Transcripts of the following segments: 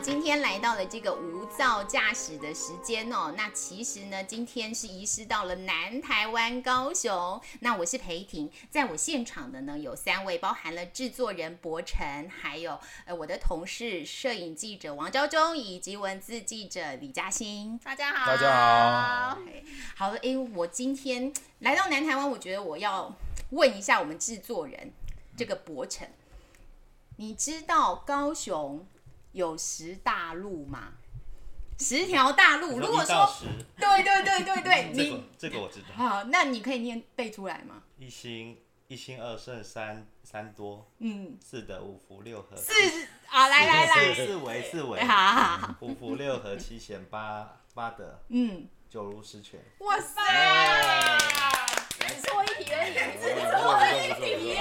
今天来到了这个无噪驾驶的时间哦。那其实呢，今天是移师到了南台湾高雄。那我是裴婷，在我现场的呢有三位，包含了制作人博成，还有呃我的同事摄影记者王昭忠，以及文字记者李嘉欣。大家好，大家好。好，因为我今天来到南台湾，我觉得我要问一下我们制作人这个博成，你知道高雄？有十大路嘛，十条大路。如果说，对对对对对，这个这个我知道。好，那你可以念背出来吗？一心一心二圣三三多，嗯，四德五福六合，四啊，来来来，四维四维，好好好，五福六合七贤八八德，嗯，九如十全。哇塞，只错一题而已，只错一题耶，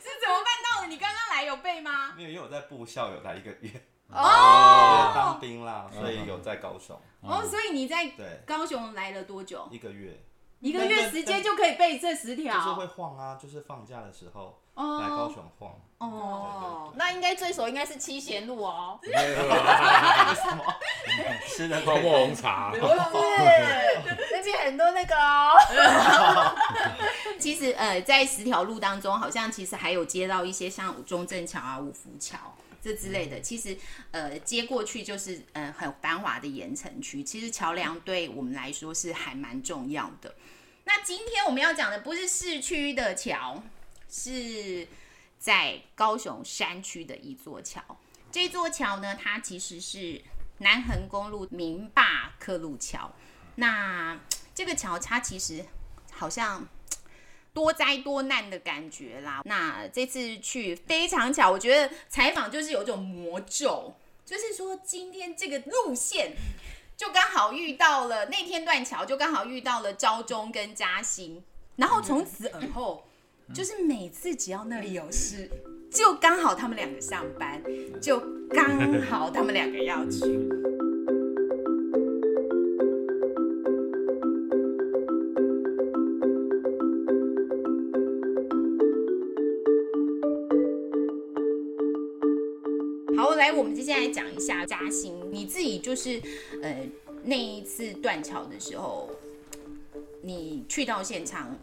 是怎么办到的？你刚刚来有背吗？没有，因为我在部校有来一个月。哦，当兵啦，所以有在高雄。哦，所以你在对高雄来了多久？一个月。一个月时间就可以背这十条。就是会晃啊，就是放假的时候来高雄晃。哦，那应该最熟应该是七贤路哦。吃的泡沫红茶。不是，那边很多那个哦。其实呃，在十条路当中，好像其实还有接到一些像中正桥啊、五福桥。这之类的，其实呃接过去就是呃很繁华的盐城区，其实桥梁对我们来说是还蛮重要的。那今天我们要讲的不是市区的桥，是在高雄山区的一座桥。这座桥呢，它其实是南横公路明坝客路桥。那这个桥它其实好像。多灾多难的感觉啦。那这次去非常巧，我觉得采访就是有种魔咒，就是说今天这个路线就刚好遇到了那天断桥，就刚好遇到了昭中跟嘉兴，然后从此而后，就是每次只要那里有事，就刚好他们两个上班，就刚好他们两个要去。讲一下嘉兴，你自己就是呃那一次断桥的时候，你去到现场，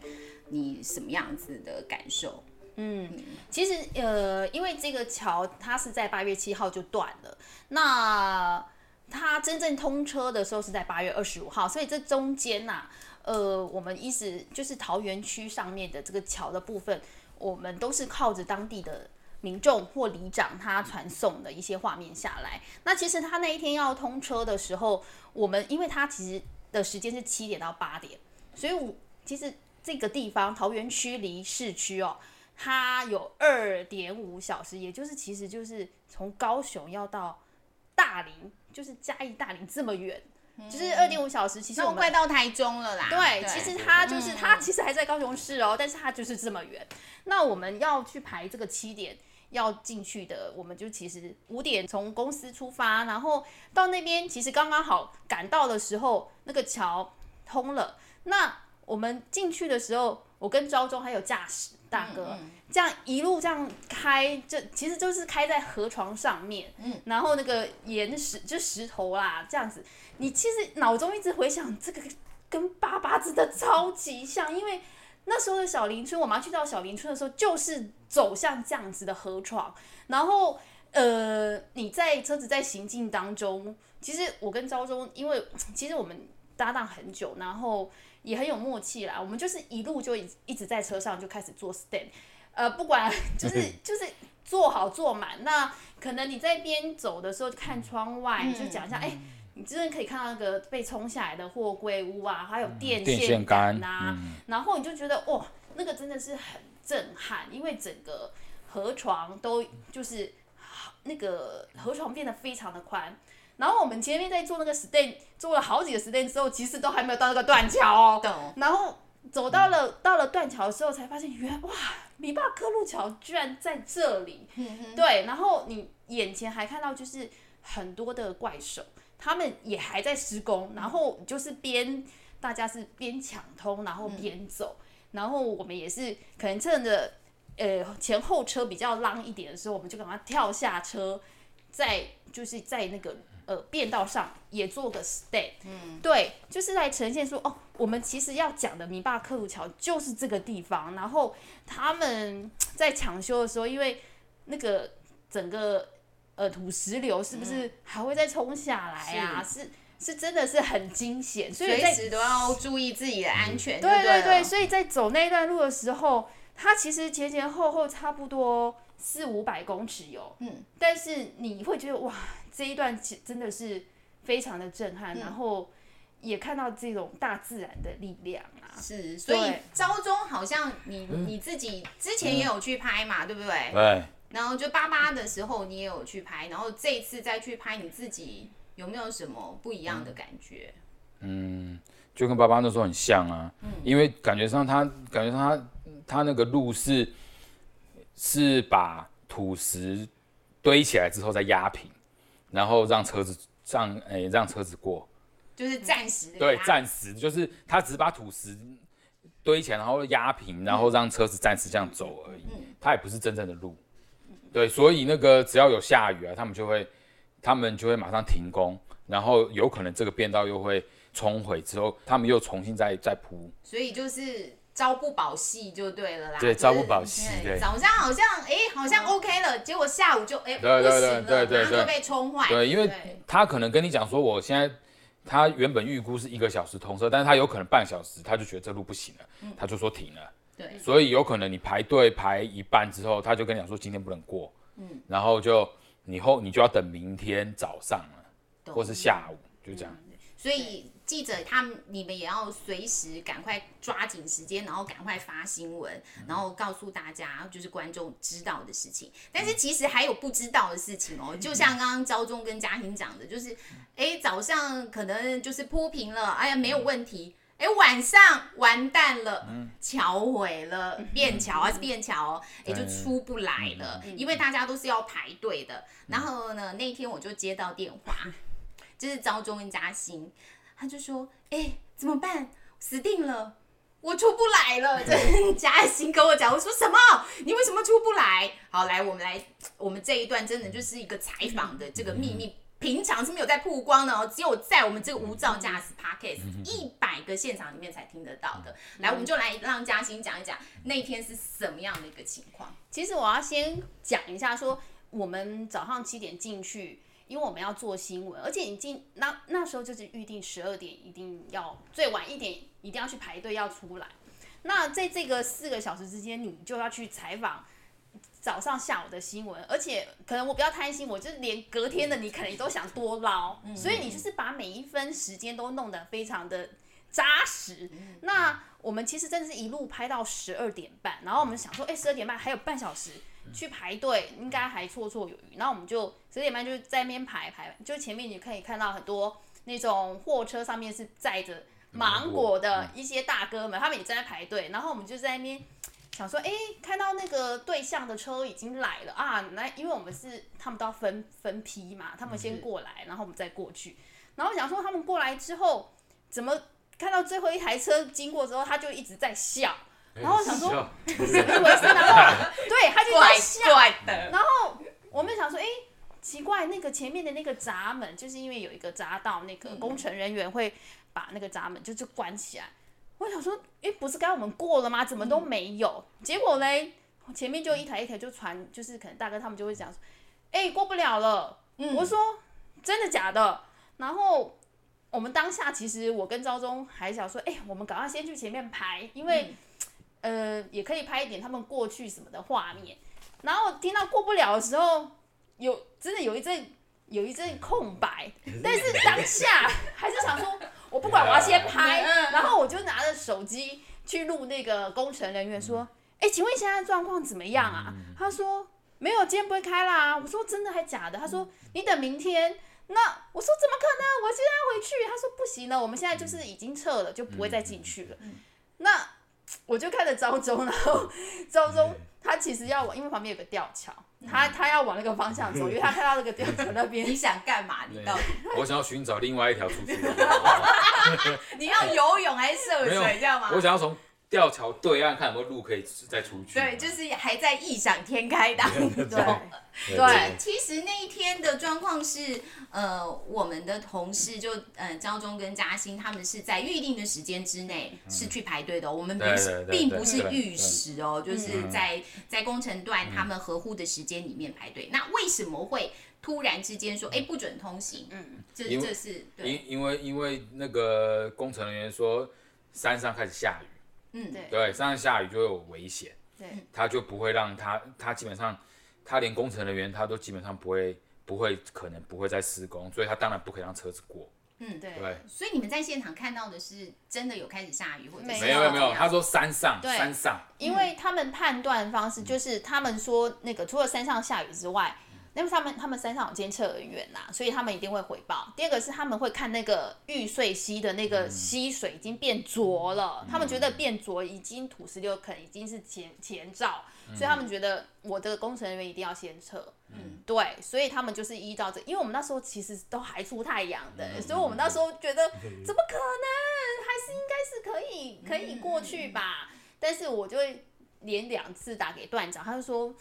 你什么样子的感受？嗯，其实呃，因为这个桥它是在八月七号就断了，那它真正通车的时候是在八月二十五号，所以这中间呐、呃，我们一直就是桃园区上面的这个桥的部分，我们都是靠着当地的。民众或里长他传送的一些画面下来，那其实他那一天要通车的时候，我们因为他其实的时间是七点到八点，所以我其实这个地方桃园区离市区哦，它有二点五小时，也就是其实就是从高雄要到大林，就是嘉义大林这么远，就是二点五小时，其实我快到台中了啦。对，其实他就是嗯它其实还在高雄市哦，但是他就是这么远。那我们要去排这个七点。要进去的，我们就其实五点从公司出发，然后到那边其实刚刚好赶到的时候，那个桥通了。那我们进去的时候，我跟昭中还有驾驶大哥，嗯这样一路这样开，这其实就是开在河床上面，嗯，然后那个岩石就石头啦，这样子，你其实脑中一直回想这个跟八八真的超级像，因为。那时候的小林村，我妈去到小林村的时候，就是走向这样子的河床，然后呃，你在车子在行进当中，其实我跟昭中，因为其实我们搭档很久，然后也很有默契啦，我们就是一路就一一直在车上就开始做 stand，呃，不管就是就是坐好坐满，那可能你在边走的时候看窗外，就讲一下，哎、你真的可以看到那个被冲下来的货柜屋啊，还有电电线线杆杆啊，然后你就觉得哇，那个真的是很震撼，因为整个河床都就是那个河床变得非常的宽。然后我们前面在做那个 stand，做了好几个 stand 之后，其实都还没有到那个断桥哦。懂然后走到了到了断桥的时候，才发现原来哇，米坝克路桥居然在这里。对，然后你眼前还看到就是很多的怪手，他们也还在施工，然后就是边大家是边抢通，然后边走，然后我们也是可能趁着呃前后车比较浪一点的时候，我们就赶快跳下车，在就是在那个。呃，变道上也做个 stay，嗯，对，就是来呈现说，哦，我们其实要讲的米坝克鲁桥就是这个地方。然后他们在抢修的时候，因为那个整个呃土石流是不是还会再冲下来啊？是是真的是很惊险，所以随时都要注意自己的安全。对对对，所以在走那段路的时候，它其实前前后后差不多四五百公尺有，嗯，但是你会觉得哇。这一段其真的是非常的震撼，然后也看到这种大自然的力量啊。是，所以昭中好像你你自己之前也有去拍嘛，对不对？对。然后就八八的时候你也有去拍，然后这一次再去拍，你自己有没有什么不一样的感觉？嗯，就跟八八那时候很像啊，因为感觉上他感觉上他他那个路是是把土石堆起来之后再压平。然后让车子让诶让车子过，就是暂时对暂时就是他只是把土石堆起来，然后压平，然后让车子暂时这样走而已。他也不是真正的路，对，所以那个只要有下雨啊，他们就会他们就会马上停工，然后有可能这个变道又会冲毁之后，他们又重新再再铺。所以就是。朝不保夕就对了啦。对，朝不保夕。对。早上好像哎，好像 OK 了，结果下午就哎不行了，马上就被冲坏。对，因为他可能跟你讲说，我现在他原本预估是一个小时通车，但是他有可能半小时，他就觉得这路不行了，他就说停了。对。所以有可能你排队排一半之后，他就跟你讲说今天不能过。嗯。然后就你后你就要等明天早上了，或是下午，就这样。所以。记者他们，你们也要随时赶快抓紧时间，然后赶快发新闻，然后告诉大家就是观众知道的事情。但是其实还有不知道的事情哦，就像刚刚昭中跟嘉欣讲的，就是哎早上可能就是铺平了，哎呀没有问题，哎晚上完蛋了，桥毁了，便桥还是便桥，欸就出不来了，因为大家都是要排队的。然后呢那天我就接到电话，就是招中跟嘉欣。他就说：“哎，怎么办？死定了，我出不来了。”嘉欣跟我讲：“我说什么？你为什么出不来？”好，来，我们来，我们这一段真的就是一个采访的这个秘密，平常是没有在曝光的哦，只有在我们这个无照驾驶 podcast 一百个现场里面才听得到的。来，我们就来让嘉欣讲一讲那天是什么样的一个情况。其实我要先讲一下，说我们早上七点进去。因为我们要做新闻，而且已经那那时候就是预定十二点，一定要最晚一点，一定要去排队要出来。那在这个四个小时之间，你就要去采访早上、下午的新闻，而且可能我比较贪心，我就是连隔天的你可能都想多捞，所以你就是把每一分时间都弄得非常的扎实。那我们其实真的是一路拍到十二点半，然后我们想说，哎，十二点半还有半小时。去排队应该还绰绰有余，然后我们就十点半就在那边排排，就前面你可以看到很多那种货车上面是载着芒果的一些大哥们，他们也在排队，然后我们就在那边想说，哎，看到那个对象的车已经来了啊，来，因为我们是他们都要分分批嘛，他们先过来，然后我们再过去，然后想说他们过来之后，怎么看到最后一台车经过之后，他就一直在笑。然后想说，以为是，然后 对，他就在笑。然后我们想说，哎，奇怪，那个前面的那个闸门，就是因为有一个闸道，那个工程人员会把那个闸门就就关起来。我想说，哎，不是刚我们过了吗？怎么都没有？结果嘞，前面就一台一台就传，就是可能大哥他们就会讲说，哎，过不了了。我说真的假的？然后我们当下其实我跟昭中还想说，哎，我们赶快先去前面排，因为。呃，也可以拍一点他们过去什么的画面，然后听到过不了的时候，有真的有一阵有一阵空白，但是当下还是想说，我不管，我要先拍，然后我就拿着手机去录那个工程人员说，哎，请问现在状况怎么样啊？他说没有，今天不会开啦。我说真的还假的？他说你等明天。那我说怎么可能？我现在要回去。他说不行了，我们现在就是已经撤了，就不会再进去了。那我就看着昭忠，然后昭忠他其实要往，因为旁边有个吊桥，他他要往那个方向走，因为他看到那个吊桥那边 你想干嘛？你到底我想要寻找另外一条出去。你要游泳还是涉水，这样吗？我想要从吊桥对岸看有没有路可以再出去。对，就是还在异想天开当 中。对对其实那一天的状况是，呃，我们的同事就呃张忠跟嘉欣他们是在预定的时间之内是去排队的哦、我们不是并不是对预时哦，就是在在工程段他们合乎的时间里面排队。那为什么会突然之间说，哎，不准通行？嗯，这这是对，因因为因为那个工程人员说山上开始下雨，嗯，对。对，山上下雨就有危险，对。他就不会让他他基本上他连工程人员他都基本上不会不会可能不会再施工，所以他当然不可以让车子过。嗯，对。对，所以你们在现场看到的是真的有开始下雨，或者是没没有没有没有，他说山上对。山上，因为他们判断方式就是他们说那个除了山上下雨之外，因为他们他们山上有监测人员呐，所以他们一定会回报。第二个是他们会看那个玉碎溪的那个溪水已经变浊了，他们觉得变浊已经土石流可能已经是前前兆，所以他们觉得我的工程人员一定要先撤。嗯，对，所以他们就是依照这，因为我们那时候其实都还出太阳的，所以我们那时候觉得怎么可能，还是应该是可以可以过去吧。但是我就会连两次打给段长，他就说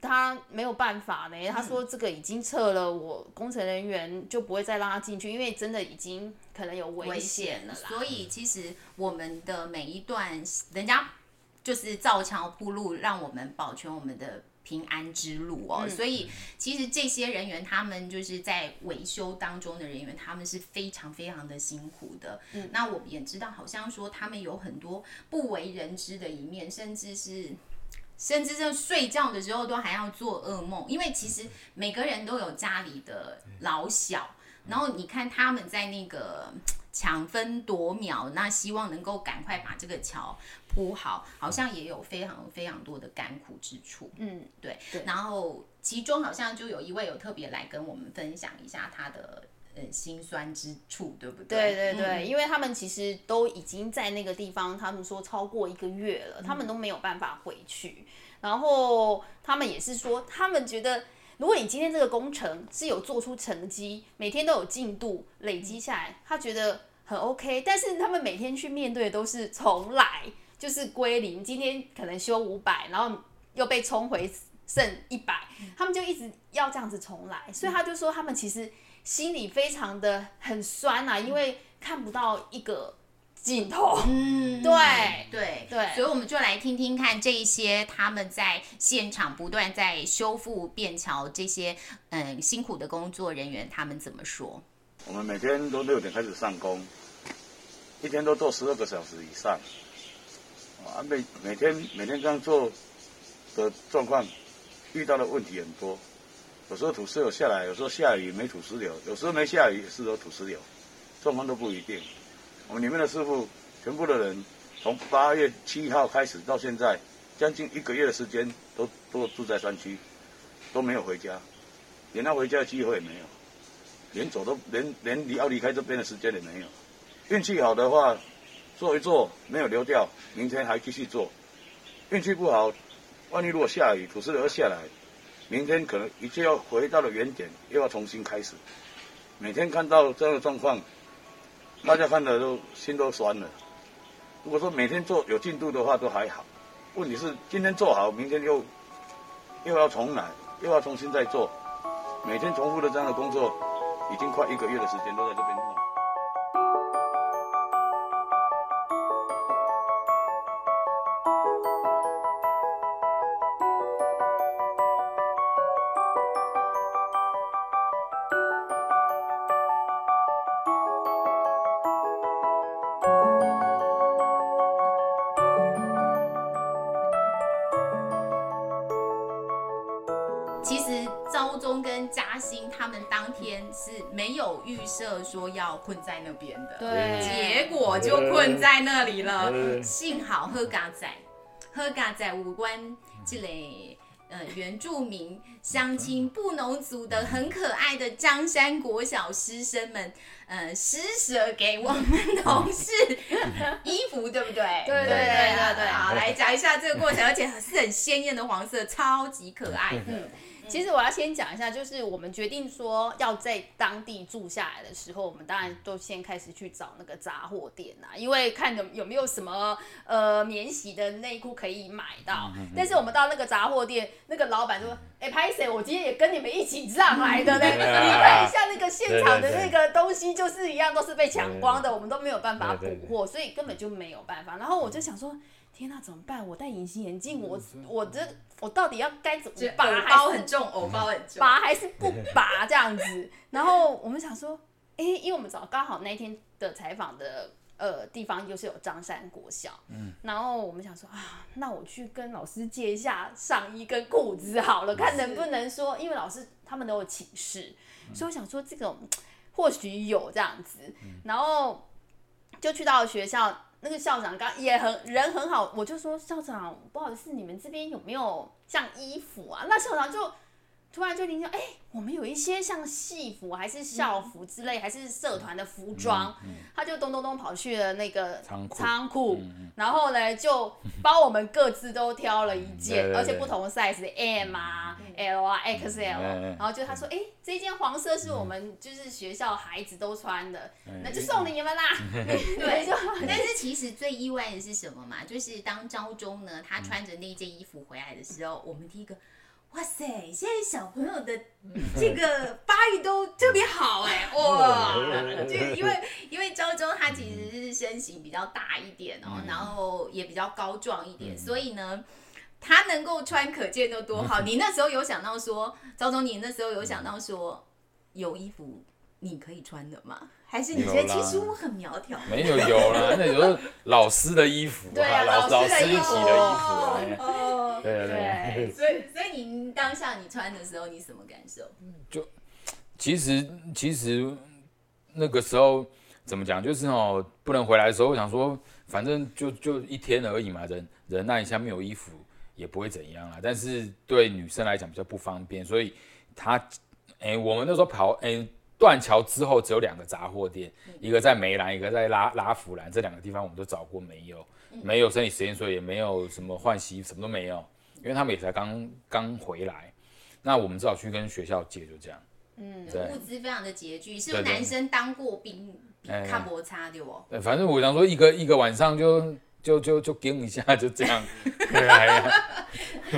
他没有办法呢。他说这个已经撤了，我工程人员就不会再让他进去，因为真的已经可能有危险了。啦。所以其实我们的每一段，人家就是造桥铺路，让我们保全我们的平安之路哦。所以其实这些人员，他们就是在维修当中的人员，他们是非常非常的辛苦的。嗯那我们也知道，好像说他们有很多不为人知的一面，甚至是。甚至在睡觉的时候都还要做噩梦，因为其实每个人都有家里的老小，然后你看他们在那个抢分夺秒，那希望能够赶快把这个桥铺好，好像也有非常非常多的甘苦之处。嗯，对，对然后其中好像就有一位有特别来跟我们分享一下他的呃心酸之处，对不对对对对，因为他们其实都已经在那个地方，他们说超过一个月了，他们都没有办法回去。然后他们也是说，他们觉得，如果你今天这个工程是有做出成绩，每天都有进度累积下来，他觉得很 OK。但是他们每天去面对的都是重来，就是归零。今天可能修五百，然后又被冲回剩一百，他们就一直要这样子重来。所以他就说，他们其实心里非常的很酸啊，因为看不到一个尽头。嗯，对对对所以我们就来听听看这一些他们在现场不断在修复便桥这些嗯辛苦的工作人员他们怎么说。我们每天都六点开始上工，一天都做十二个小时以上。啊，每每天每天这样做的状况，遇到的问题很多。有时候土石流下来，有时候下雨没土石流，有时候没下雨是有土石流，状况都不一定。我们里面的师傅，全部的人，从八月七号开始到现在，将近一个月的时间，都都住在山区，都没有回家，连他回家的机会也没有。连走都连连要离开这边的时间也没有。运气好的话，做一做没有流掉，明天还继续做。运气不好，万一如果下雨，土石流又下来，明天可能一切要回到了原点，又要重新开始。每天看到这样的状况，大家看的都心都酸了。如果说每天做有进度的话，都还好。问题是今天做好，明天又又要重来，又要重新再做，每天重复的这样的工作。已经快一个月的时间都在这边没有预设说要困在那边的，对结果就困在那里了。嗯幸好喝嘎仔，喝嘎仔五关这类呃原住民乡亲布农族的很可爱的江山国小师生们，呃施舍给我们同事衣服，对不对？对对对对对好，来讲一下这个过程，而且是很鲜艳的黄色，超级可爱的。其实我要先讲一下，就是我们决定说要在当地住下来的时候，我们当然都先开始去找那个杂货店啊，因为看有有没有什么呃免洗的内裤可以买到。但是我们到那个杂货店，那个老板说：“哎，拍谁？我今天也跟你们一起上来的呢。你看一下那个现场的那个东西，就是一样都是被抢光的，我们都没有办法补货，所以根本就没有办法。然后我就想说。”天呐，怎么办？我戴隐形眼镜，我我这我到底要该怎么拔？包很重，偶包很重，拔还是不拔这样子？然后我们想说，哎，因为我们早刚好那天的采访的呃地方就是有张山国小，嗯，然后我们想说啊，那我去跟老师借一下上衣跟裤子好了，看能不能说，因为老师他们都有寝室，所以我想说这种或许有这样子，然后就去到学校。那个校长刚也很人很好，我就说校长不好意思，你们这边有没有像衣服啊？那校长就突然就听说，哎，我们有一些像戏服还是校服之类，还是社团的服装，他就咚咚咚跑去了那个仓库，然后呢就帮我们各自都挑了一件，而且不同 size 的 M 啊。L 啊，XL，然后就他说，哎，这件黄色是我们就是学校孩子都穿的，那就送你们啦。对，但是其实最意外的是什么嘛？就是当朝中呢，他穿着那件衣服回来的时候，我们第一个，哇塞，现在小朋友的这个发育都特别好哎，哇，就因为因为昭中他其实是身形比较大一点哦，然后也比较高壮一点，所以呢。他能够穿，可见都多好。你那时候有想到说，赵总，你那时候有想到说，有衣服你可以穿的吗？还是你觉得其实我很苗条？没有，有啦，那有候老师的衣服，对啊，老老师的衣服，哦，对对。所以，所以你当下你穿的时候，你什么感受？就其实，其实那个时候怎么讲，就是哦，不能回来的时候，我想说，反正就就一天而已嘛，忍忍耐一下，没有衣服。也不会怎样啦，但是对女生来讲比较不方便，所以她，哎，我们那时候跑，哎，断桥之后只有两个杂货店，一个在梅兰，一个在拉拉弗兰，这两个地方我们都找过，没有，没有生理实验所，也没有什么换洗，什么都没有，因为他们也才刚刚回来，那我们只好去跟学校借，就这样。嗯，物资非常的拮据，是男生当过兵，看摩擦对不？对，反正我想说，一个一个晚上就。就就就跟一下，就这样。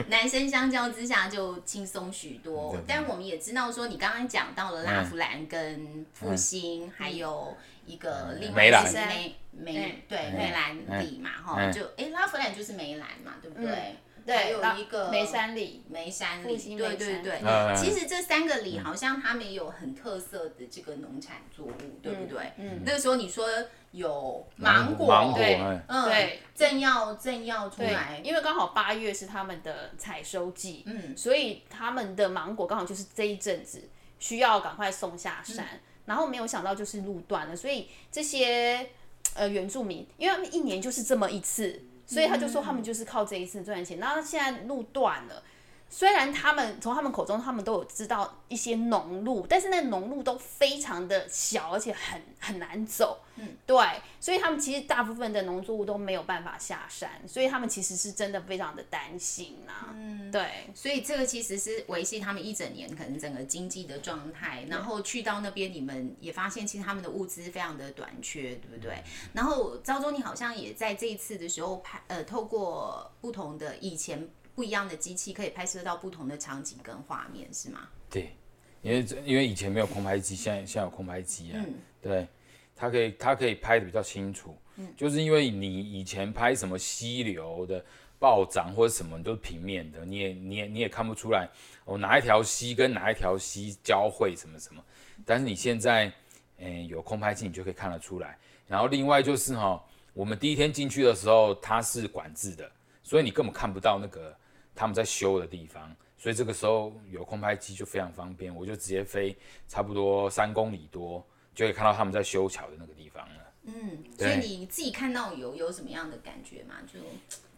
男生相较之下就轻松许多，但我们也知道说，你刚刚讲到了拉夫兰跟复兴，还有一个另外一是梅梅对梅兰里嘛，哈，就哎拉夫兰就是梅兰嘛，对不对？还有一个梅山里，梅山里，对对对。其实这三个里好像他们也有很特色的这个农产作物，对不对？嗯。那个时候你说有芒果，对，嗯，对，正要正要出来，因为刚好八月是他们的采收季，嗯，所以他们的芒果刚好就是这一阵子需要赶快送下山，然后没有想到就是路断了，所以这些呃原住民，因为他们一年就是这么一次。所以他就说他们就是靠这一次赚钱，然后现在路断了。虽然他们从他们口中，他们都有知道一些农路，但是那农路都非常的小，而且很很难走。嗯，对，所以他们其实大部分的农作物都没有办法下山，所以他们其实是真的非常的担心呐。嗯，对，所以这个其实是维系他们一整年可能整个经济的状态。然后去到那边，你们也发现其实他们的物资非常的短缺，对不对？然后赵忠，你好像也在这一次的时候拍，呃，透过不同的以前。不一样的机器可以拍摄到不同的场景跟画面，是吗？对，因为因为以前没有空拍机，现在现在有空拍机啊。嗯，对，它可以它可以拍的比较清楚。嗯，就是因为你以前拍什么溪流的暴涨或者什么都是平面的，你也你也你也看不出来哦哪一条溪跟哪一条溪交汇什么什么。但是你现在嗯有空拍机，你就可以看得出来。然后另外就是哈，我们第一天进去的时候它是管制的，所以你根本看不到那个。他们在修的地方，所以这个时候有空拍机就非常方便，我就直接飞差不多三公里多，就可以看到他们在修桥的那个地方了。嗯，所以你自己看到有有什么样的感觉吗？就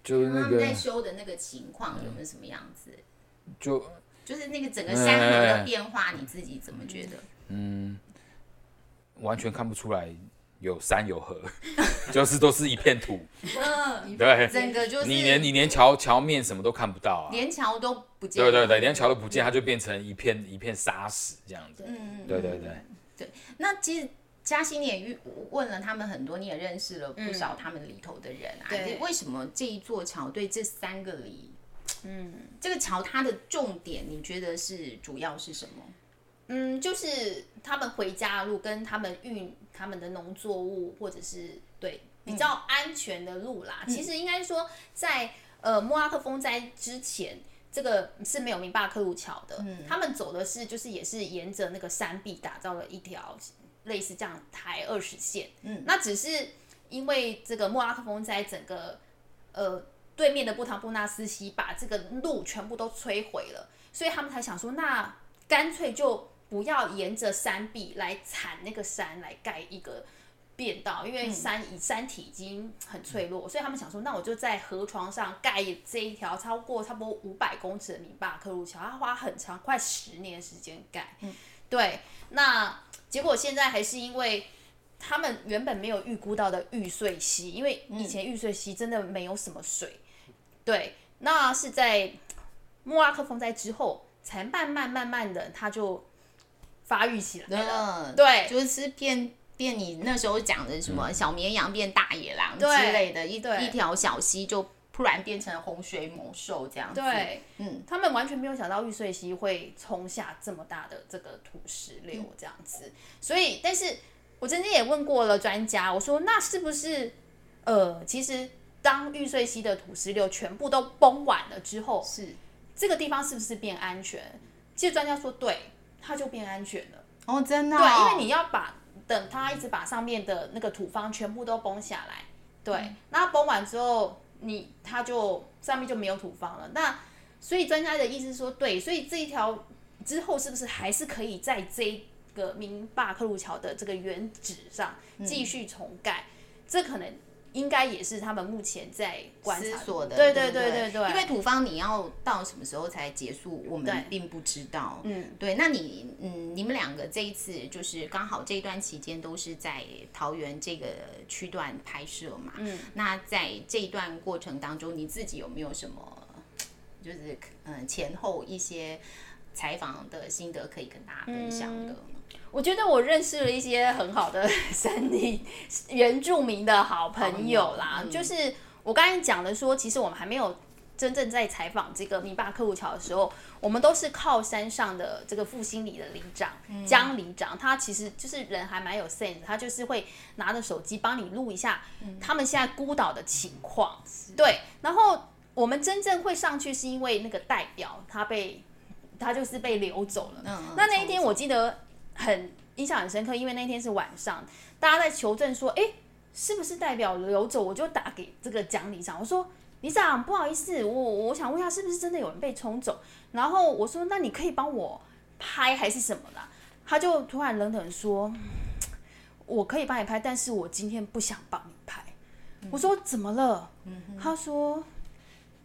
就是他们在修的那个情况有没有什么样子？就就是那个整个山头的变化，你自己怎么觉得？嗯，完全看不出来有山有河，就是都是一片土。嗯，对，整个就是你连你连桥桥面什么都看不到啊。连桥都不见。对对对，连桥都不见，它就变成一片一片沙石这样子。嗯，对对对。对，那其实嘉欣你也遇问了他们很多，你也认识了不少他们里头的人啊。对为什么这一座桥对这三个里，嗯，这个桥它的重点，你觉得是主要是什么？嗯，就是他们回家的路跟他们运他们的农作物，或者是对比较安全的路啦。其实应该说在呃莫拉克风灾之前。这个是没有明巴克路桥的，他们走的是就是也是沿着那个山壁打造了一条类似这样台二十线，嗯，那只是因为这个莫拉克风灾，整个呃对面的布唐布纳斯溪把这个路全部都摧毁了，所以他们才想说，那干脆就不要沿着山壁来铲那个山来盖一个。便道，因为山以山体已经很脆弱，所以他们想说，那我就在河床上盖这一条超过差不多五百公尺的米巴克路桥，他花很长，快十年时间盖。对，那结果现在还是因为他们原本没有预估到的玉碎溪，因为以前玉碎溪真的没有什么水。对，那是在莫拉克风灾之后，才慢慢慢慢的，它就发育起来了。对，就是变。变你那时候讲的什么小绵羊变大野狼之类的，一一条小溪就突然变成洪水猛兽这样子。对，嗯，他们完全没有想到玉碎溪会冲下这么大的这个土石流这样子。所以，但是我曾经也问过了专家，我说那是不是呃，其实当玉碎溪的土石流全部都崩完了之后，是这个地方是不是变安全？其实专家说，对，它就变安全了。哦，真的，对，因为你要把。等它一直把上面的那个土方全部都崩下来，对，那崩完之后，你它就上面就没有土方了。那所以专家的意思说，对，所以这一条之后是不是还是可以在这个明坝克路桥的这个原址上继续重盖？这可能。应该也是他们目前在思索的，对对对对对。因为土方你要到什么时候才结束，我们并不知道。嗯，对。那你嗯，你们两个这一次就是刚好这一段期间都是在桃园这个区段拍摄嘛？嗯。那在这一段过程当中，你自己有没有什么就是嗯前后一些采访的心得可以跟大家分享的？我觉得我认识了一些很好的 山地原住民的好朋友啦，就是我刚才讲的说，其实我们还没有真正在采访这个米巴克路桥的时候，我们都是靠山上的这个复兴里的里长江里长，他其实就是人还蛮有 sense，他就是会拿着手机帮你录一下他们现在孤岛的情况，对，然后我们真正会上去是因为那个代表他被他就是被流走了，那那一天我记得。很印象很深刻，因为那天是晚上，大家在求证说，哎，是不是代表流走？我就打给这个蒋里长，我说，李长不好意思，我我想问一下，是不是真的有人被冲走？然后我说，那你可以帮我拍还是什么的？他就突然冷冷说，我可以帮你拍，但是我今天不想帮你拍。我说怎么了？他说，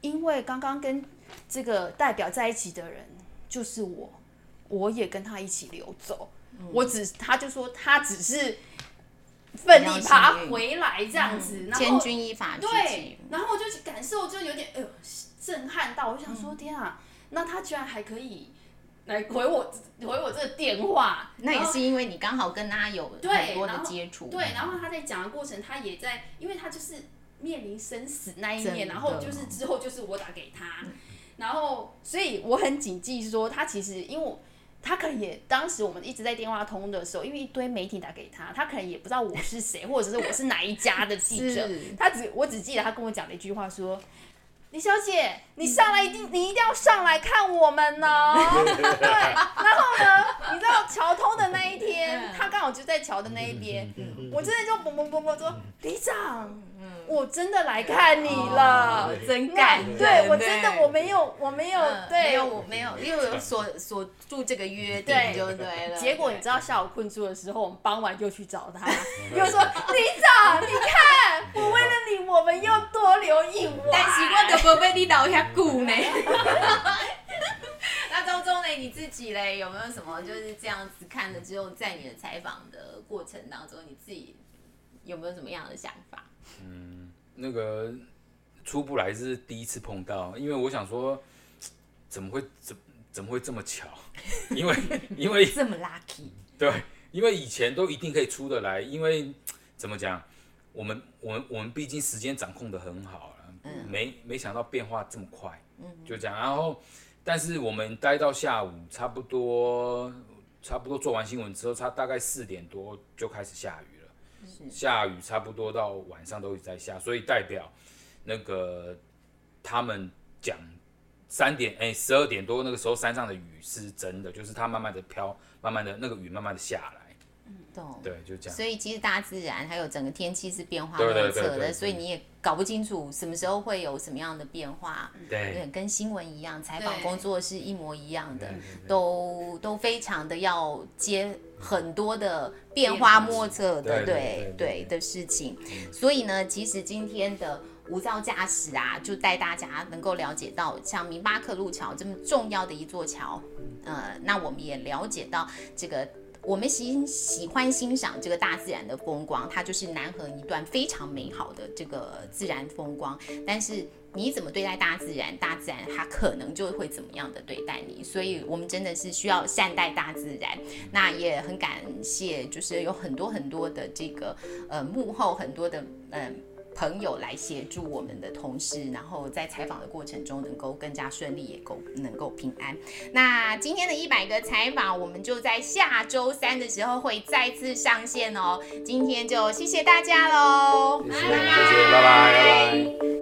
因为刚刚跟这个代表在一起的人就是我，我也跟他一起流走。我只，他就说他只是奋力爬回来这样子，千钧一发对，然后我就感受就有点呃震撼到，我想说天啊，那他居然还可以来回我回我这个电话，那也是因为你刚好跟他有很多的接触，对，然后他在讲的过程，他也在，因为他就是面临生死那一面，然后就是之后就是我打给他，然后所以我很谨记说他其实因为我。他可能也当时我们一直在电话通的时候，因为一堆媒体打给他，他可能也不知道我是谁，或者是我是哪一家的记者。他只我只记得他跟我讲了一句话说：“李小姐，你上来一定你一定要上来看我们哦。” 对，然后呢，你知道桥通的那一天，他刚好就在桥的那一边，我真的就嘣嘣嘣嘣说：“李长。”我真的来看你了，真感。对我真的我没有我没有对，没有我没有，因为有锁锁住这个约定就对了。结果你知道下午困住的时候，我们傍晚就去找他，又说李长，你看我为了你，我们又多留一晚。但是我都不被你留遐久呢。那周中呢，你自己嘞，有没有什么就是这样子看了之后，在你的采访的过程当中，你自己有没有什么样的想法？嗯，那个出不来是第一次碰到，因为我想说，怎么会怎怎么会这么巧？因为因为这么 lucky，对，因为以前都一定可以出得来，因为怎么讲，我们我们我们毕竟时间掌控的很好了，嗯，没没想到变化这么快，嗯，就这样，然后但是我们待到下午差不多差不多做完新闻之后，差大概四点多就开始下雨了，下雨差不多到晚上都一直在下，所以代表那个他们讲。三点哎，十二点多那个时候山上的雨是真的，就是它慢慢的飘，慢慢的那个雨慢慢的下来。嗯，懂。对，就这样。所以其实大自然还有整个天气是变化莫测的，所以你也搞不清楚什么时候会有什么样的变化。对，跟新闻一样，采访工作是一模一样的，都都非常的要接很多的变化莫测的，对对的事情。所以呢，其实今天的。无照驾驶啊，就带大家能够了解到像明巴克路桥这么重要的一座桥，呃，那我们也了解到这个我们喜喜欢欣赏这个大自然的风光，它就是南河一段非常美好的这个自然风光。但是你怎么对待大自然，大自然它可能就会怎么样的对待你。所以我们真的是需要善待大自然。那也很感谢，就是有很多很多的这个呃幕后很多的嗯。朋友来协助我们的同事，然后在采访的过程中能够更加顺利，也够能够平安。那今天的一百个采访，我们就在下周三的时候会再次上线哦。今天就谢谢大家喽，谢谢，谢谢，拜拜，拜拜。